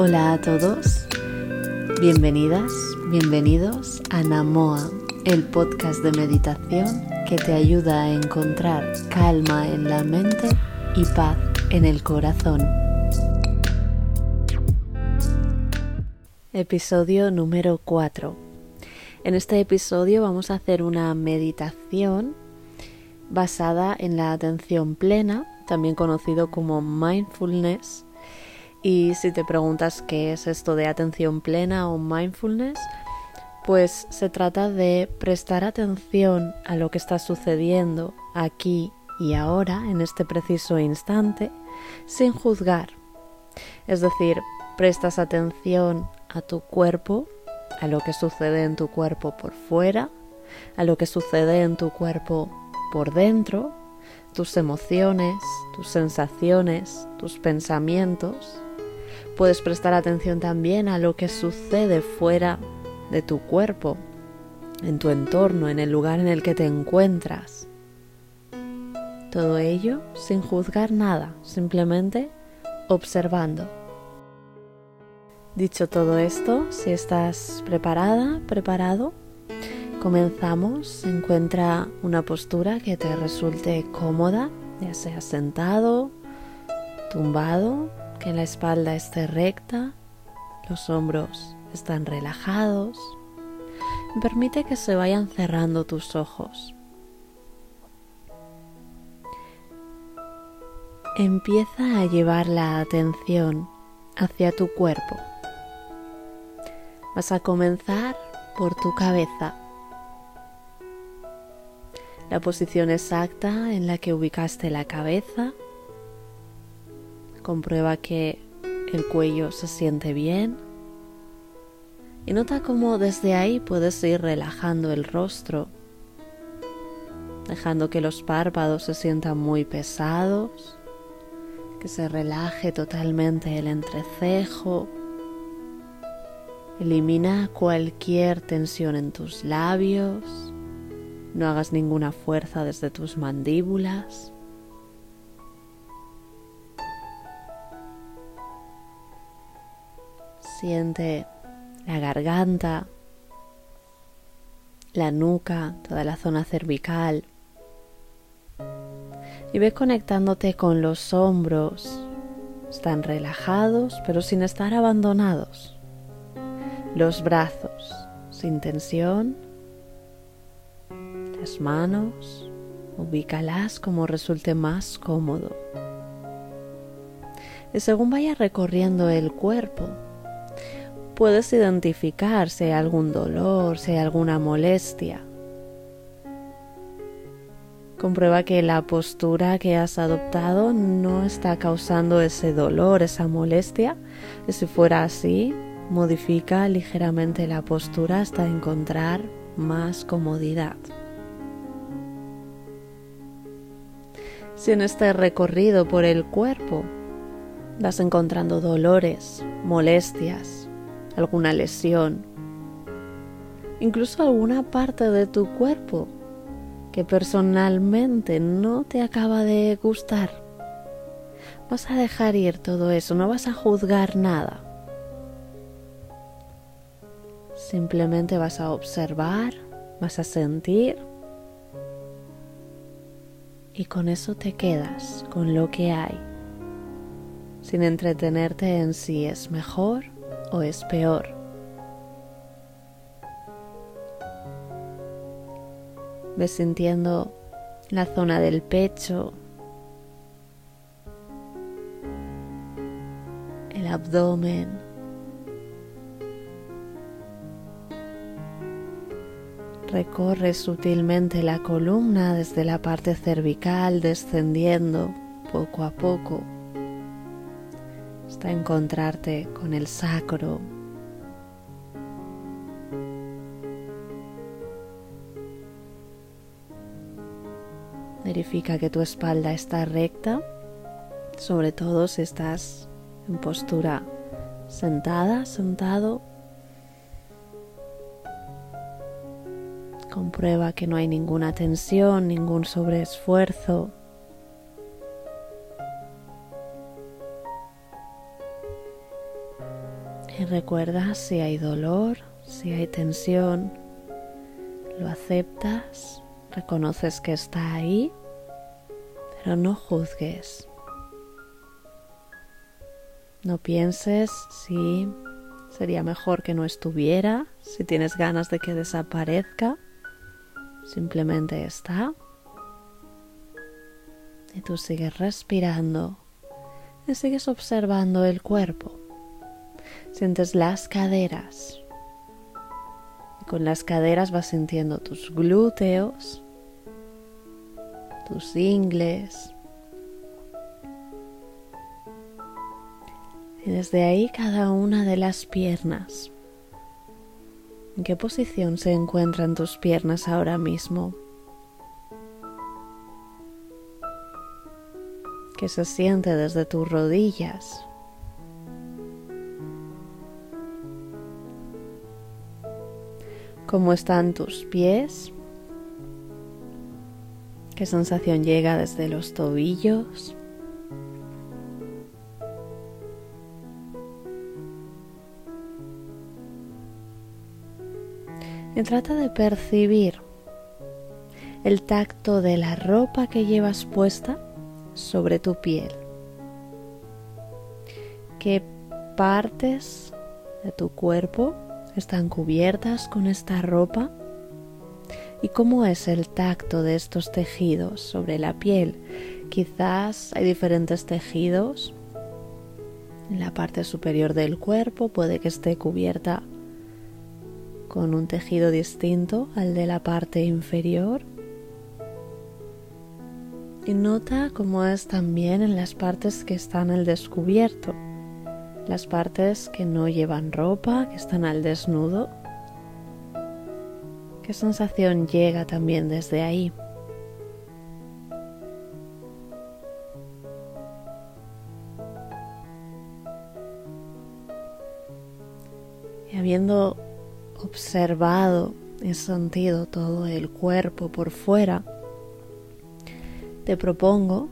Hola a todos, bienvenidas, bienvenidos a Namoa, el podcast de meditación que te ayuda a encontrar calma en la mente y paz en el corazón. Episodio número 4. En este episodio vamos a hacer una meditación basada en la atención plena, también conocido como mindfulness. Y si te preguntas qué es esto de atención plena o mindfulness, pues se trata de prestar atención a lo que está sucediendo aquí y ahora, en este preciso instante, sin juzgar. Es decir, prestas atención a tu cuerpo, a lo que sucede en tu cuerpo por fuera, a lo que sucede en tu cuerpo por dentro, tus emociones, tus sensaciones, tus pensamientos. Puedes prestar atención también a lo que sucede fuera de tu cuerpo, en tu entorno, en el lugar en el que te encuentras. Todo ello sin juzgar nada, simplemente observando. Dicho todo esto, si estás preparada, preparado, Comenzamos, encuentra una postura que te resulte cómoda, ya sea sentado, tumbado, que la espalda esté recta, los hombros están relajados. Permite que se vayan cerrando tus ojos. Empieza a llevar la atención hacia tu cuerpo. Vas a comenzar por tu cabeza la posición exacta en la que ubicaste la cabeza. Comprueba que el cuello se siente bien. Y nota cómo desde ahí puedes ir relajando el rostro, dejando que los párpados se sientan muy pesados, que se relaje totalmente el entrecejo. Elimina cualquier tensión en tus labios no hagas ninguna fuerza desde tus mandíbulas. Siente la garganta, la nuca, toda la zona cervical. Y ve conectándote con los hombros. Están relajados pero sin estar abandonados. Los brazos sin tensión las manos, ubícalas como resulte más cómodo. Y según vaya recorriendo el cuerpo, puedes identificar si hay algún dolor, si hay alguna molestia. Comprueba que la postura que has adoptado no está causando ese dolor, esa molestia. Y si fuera así, modifica ligeramente la postura hasta encontrar más comodidad. si en este recorrido por el cuerpo vas encontrando dolores, molestias, alguna lesión, incluso alguna parte de tu cuerpo que personalmente no te acaba de gustar. Vas a dejar ir todo eso, no vas a juzgar nada. Simplemente vas a observar, vas a sentir y con eso te quedas, con lo que hay, sin entretenerte en si es mejor o es peor. Ves sintiendo la zona del pecho, el abdomen, Recorre sutilmente la columna desde la parte cervical, descendiendo poco a poco hasta encontrarte con el sacro. Verifica que tu espalda está recta, sobre todo si estás en postura sentada, sentado Comprueba que no hay ninguna tensión, ningún sobreesfuerzo. Recuerda si hay dolor, si hay tensión, lo aceptas, reconoces que está ahí, pero no juzgues. No pienses si sería mejor que no estuviera, si tienes ganas de que desaparezca, simplemente está. Y tú sigues respirando y sigues observando el cuerpo. Sientes las caderas. Y con las caderas vas sintiendo tus glúteos, tus ingles. Y desde ahí cada una de las piernas. ¿En qué posición se encuentran tus piernas ahora mismo? ¿Qué se siente desde tus rodillas? ¿Cómo están tus pies? ¿Qué sensación llega desde los tobillos? Y trata de percibir el tacto de la ropa que llevas puesta sobre tu piel. ¿Qué partes de tu cuerpo están cubiertas con esta ropa? ¿Y cómo es el tacto de estos tejidos sobre la piel? Quizás hay diferentes tejidos. En la parte superior del cuerpo puede que esté cubierta con un tejido distinto al de la parte inferior. Y nota cómo es también en las partes que están al descubierto las partes que no llevan ropa, que están al desnudo. ¿Qué sensación llega también desde ahí? Y habiendo observado y sentido todo el cuerpo por fuera, te propongo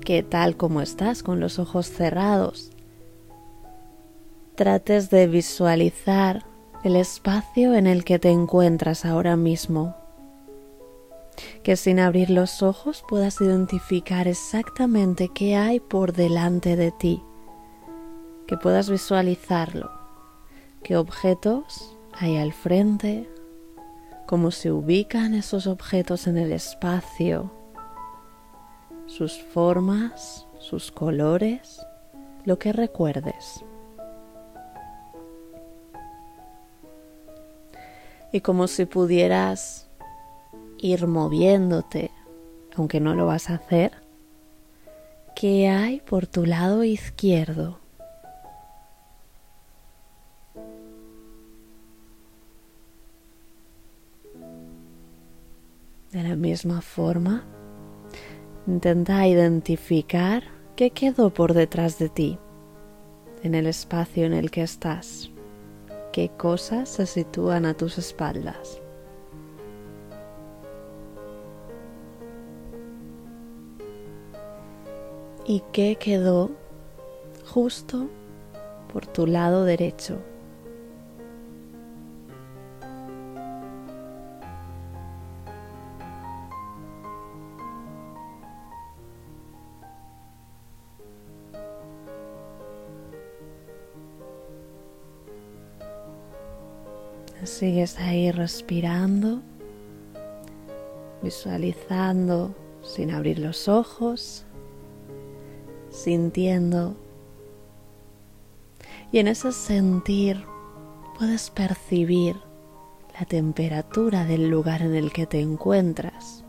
que tal como estás con los ojos cerrados, trates de visualizar el espacio en el que te encuentras ahora mismo. Que sin abrir los ojos puedas identificar exactamente qué hay por delante de ti. Que puedas visualizarlo. Qué objetos hay al frente. Cómo se ubican esos objetos en el espacio. Sus formas, sus colores, lo que recuerdes. Y como si pudieras ir moviéndote, aunque no lo vas a hacer, ¿qué hay por tu lado izquierdo? De la misma forma, intenta identificar qué quedó por detrás de ti, en el espacio en el que estás qué cosas se sitúan a tus espaldas. ¿Y qué quedó justo por tu lado derecho? Sigues ahí respirando, visualizando sin abrir los ojos, sintiendo. Y en ese sentir puedes percibir la temperatura del lugar en el que te encuentras.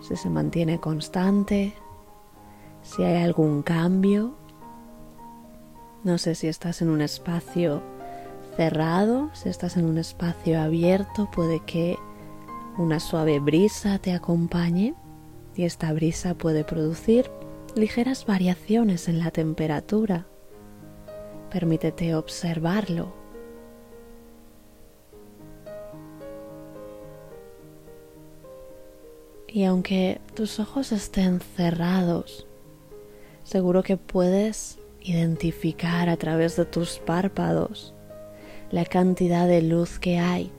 Si se mantiene constante, si hay algún cambio no sé si estás en un espacio cerrado, si estás en un espacio abierto, puede que una suave brisa te acompañe y esta brisa puede producir ligeras variaciones en la temperatura. Permítete observarlo. Y aunque tus ojos estén cerrados, seguro que puedes identificar a través de tus párpados la cantidad de luz que hay.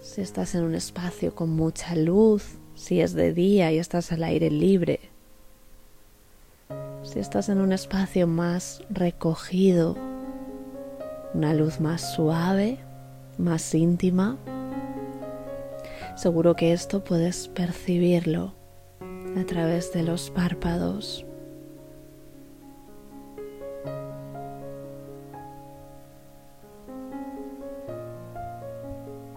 Si estás en un espacio con mucha luz, si es de día y estás al aire libre, si estás en un espacio más recogido, una luz más suave, más íntima, seguro que esto puedes percibirlo a través de los párpados.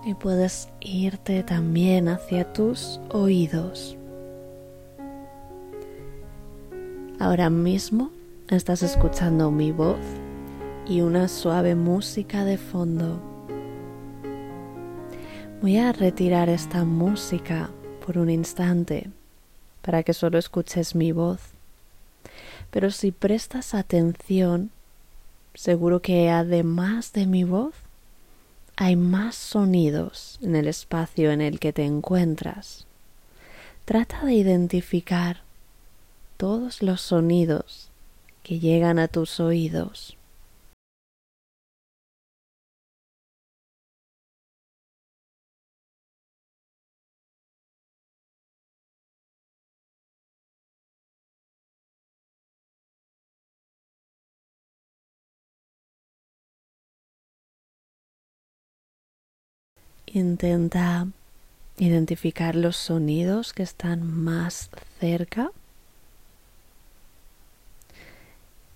Y puedes irte también hacia tus oídos. Ahora mismo estás escuchando mi voz y una suave música de fondo. Voy a retirar esta música por un instante para que solo escuches mi voz. Pero si prestas atención, seguro que además de mi voz, hay más sonidos en el espacio en el que te encuentras. Trata de identificar todos los sonidos que llegan a tus oídos. Intenta identificar los sonidos que están más cerca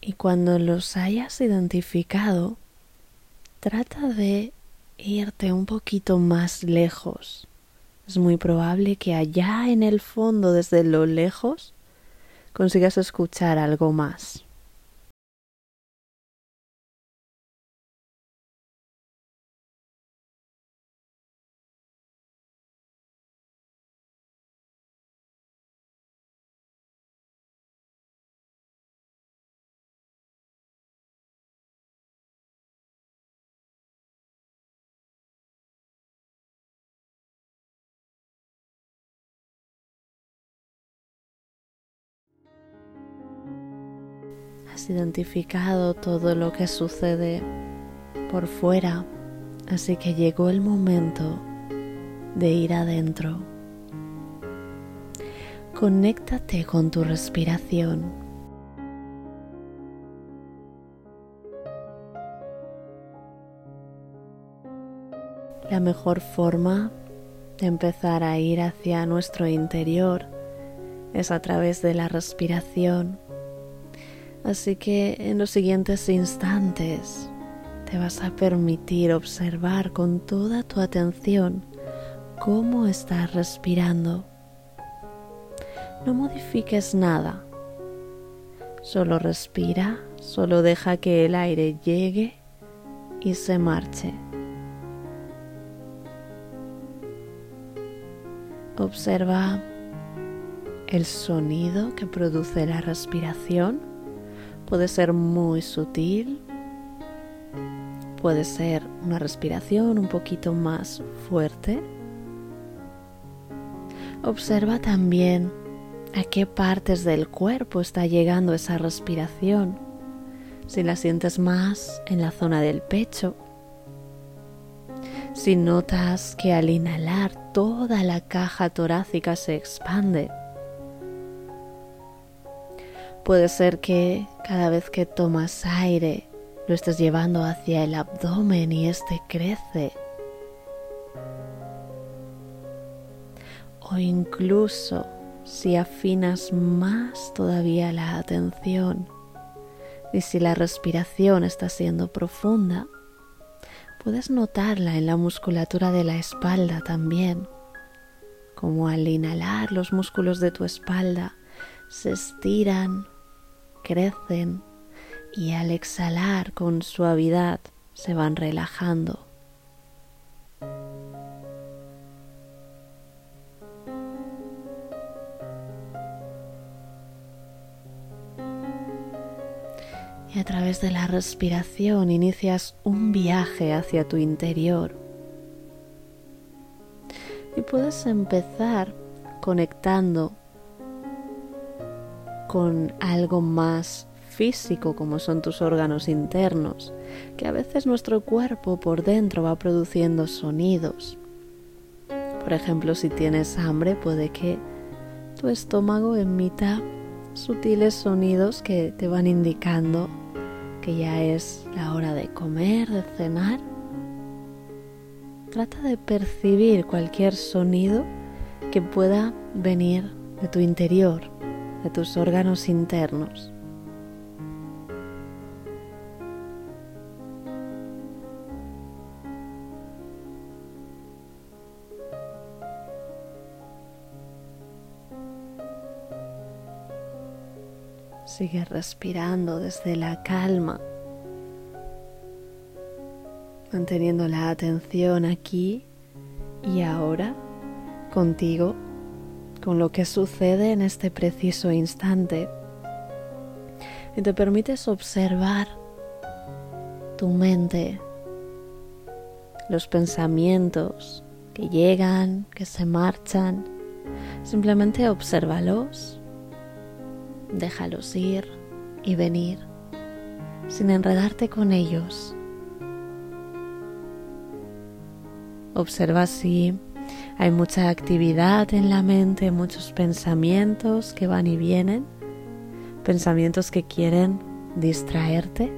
y cuando los hayas identificado, trata de irte un poquito más lejos. Es muy probable que allá en el fondo, desde lo lejos, consigas escuchar algo más. Identificado todo lo que sucede por fuera, así que llegó el momento de ir adentro. Conéctate con tu respiración. La mejor forma de empezar a ir hacia nuestro interior es a través de la respiración Así que en los siguientes instantes te vas a permitir observar con toda tu atención cómo estás respirando. No modifiques nada. Solo respira, solo deja que el aire llegue y se marche. Observa el sonido que produce la respiración Puede ser muy sutil, puede ser una respiración un poquito más fuerte. Observa también a qué partes del cuerpo está llegando esa respiración. Si la sientes más en la zona del pecho, si notas que al inhalar toda la caja torácica se expande Puede ser que cada vez que tomas aire lo estés llevando hacia el abdomen y este crece. O incluso si afinas más todavía la atención y si la respiración está siendo profunda, puedes notarla en la musculatura de la espalda también, como al inhalar los músculos de tu espalda se estiran crecen y al exhalar con suavidad se van relajando. Y a través de la respiración inicias un viaje hacia tu interior. Y puedes empezar conectando con algo más físico como son tus órganos internos, que a veces nuestro cuerpo por dentro va produciendo sonidos. Por ejemplo, si tienes hambre puede que tu estómago emita sutiles sonidos que te van indicando que ya es la hora de comer, de cenar. Trata de percibir cualquier sonido que pueda venir de tu interior, de tus órganos internos. Sigue respirando desde la calma, manteniendo la atención aquí y ahora contigo con lo que sucede en este preciso instante y te permites observar tu mente, los pensamientos que llegan, que se marchan, simplemente obsérvalos, déjalos ir y venir sin enredarte con ellos. Observa si hay mucha actividad en la mente, muchos pensamientos que van y vienen, pensamientos que quieren distraerte,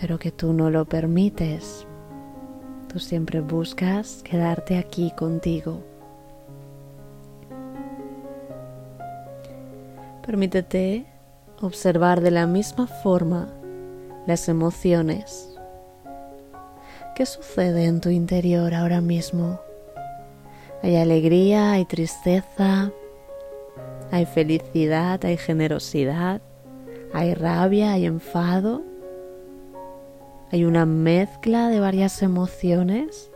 pero que tú no lo permites. Tú siempre buscas quedarte aquí contigo. Permítete observar de la misma forma las emociones ¿Qué sucede en tu interior ahora mismo? Hay alegría, hay tristeza, hay felicidad, hay generosidad, hay rabia, hay enfado. Hay una mezcla de varias emociones.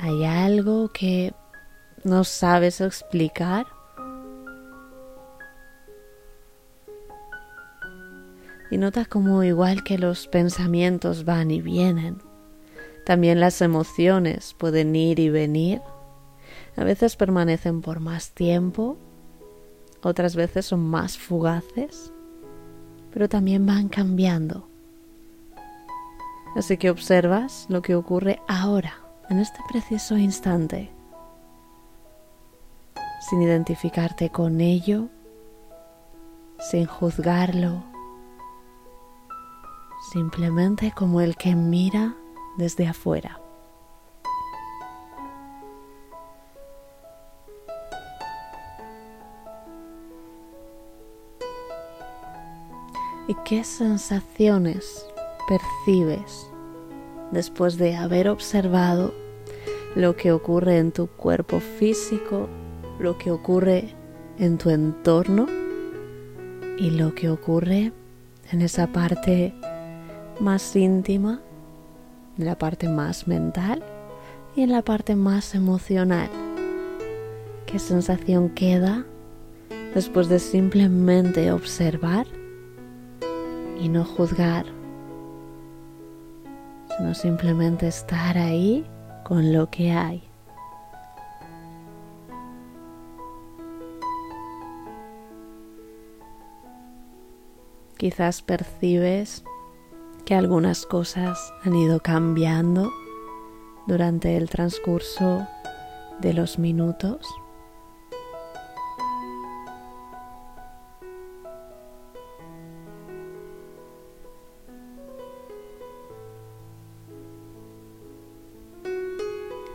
Hay algo que no sabes explicar. Y notas como igual que los pensamientos van y vienen, también las emociones pueden ir y venir. A veces permanecen por más tiempo, otras veces son más fugaces, pero también van cambiando. Así que observas lo que ocurre ahora, en este preciso instante, sin identificarte con ello, sin juzgarlo, simplemente como el que mira desde afuera. ¿Y qué sensaciones percibes después de haber observado lo que ocurre en tu cuerpo físico, lo que ocurre en tu entorno y lo que ocurre en esa parte más íntima, en la parte más mental y en la parte más emocional. ¿Qué sensación queda después de simplemente observar y no juzgar, sino simplemente estar ahí con lo que hay? Quizás percibes que algunas cosas han ido cambiando durante el transcurso de los minutos.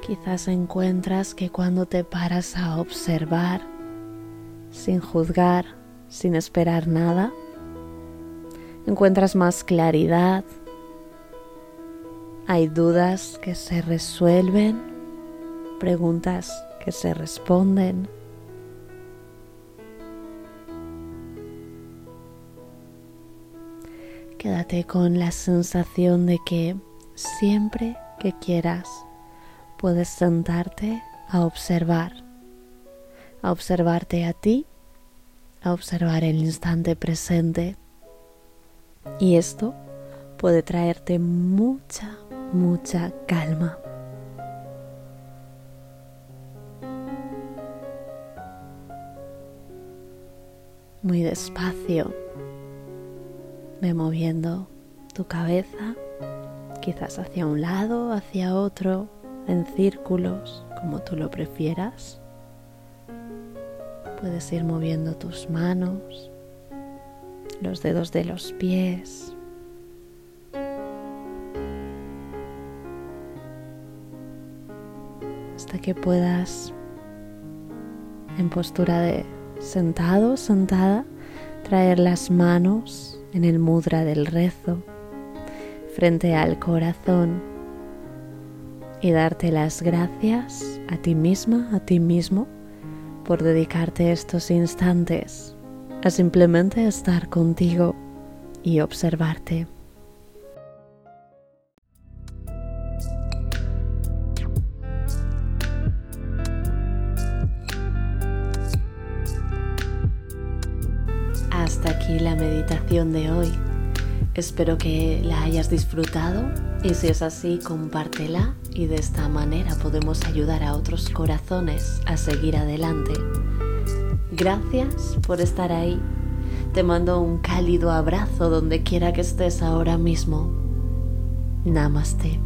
Quizás encuentras que cuando te paras a observar, sin juzgar, sin esperar nada, encuentras más claridad, hay dudas que se resuelven, preguntas que se responden. Quédate con la sensación de que siempre que quieras puedes sentarte a observar, a observarte a ti, a observar el instante presente y esto puede traerte mucha, mucha calma. muy despacio. Ve moviendo tu cabeza, quizás hacia un lado, hacia otro, en círculos, como tú lo prefieras. Puedes ir moviendo tus manos, los dedos de los pies. Hasta que puedas, en postura de sentado, sentada, traer las manos en el mudra del rezo frente al corazón y darte las gracias a ti misma, a ti mismo, por dedicarte estos instantes a simplemente estar contigo y observarte. Hasta aquí la meditación de hoy. Espero que la hayas disfrutado y si es así, compártela y de esta manera podemos ayudar a otros corazones a seguir adelante. Gracias por estar ahí. Te mando un cálido abrazo donde quiera que estés ahora mismo. Namaste.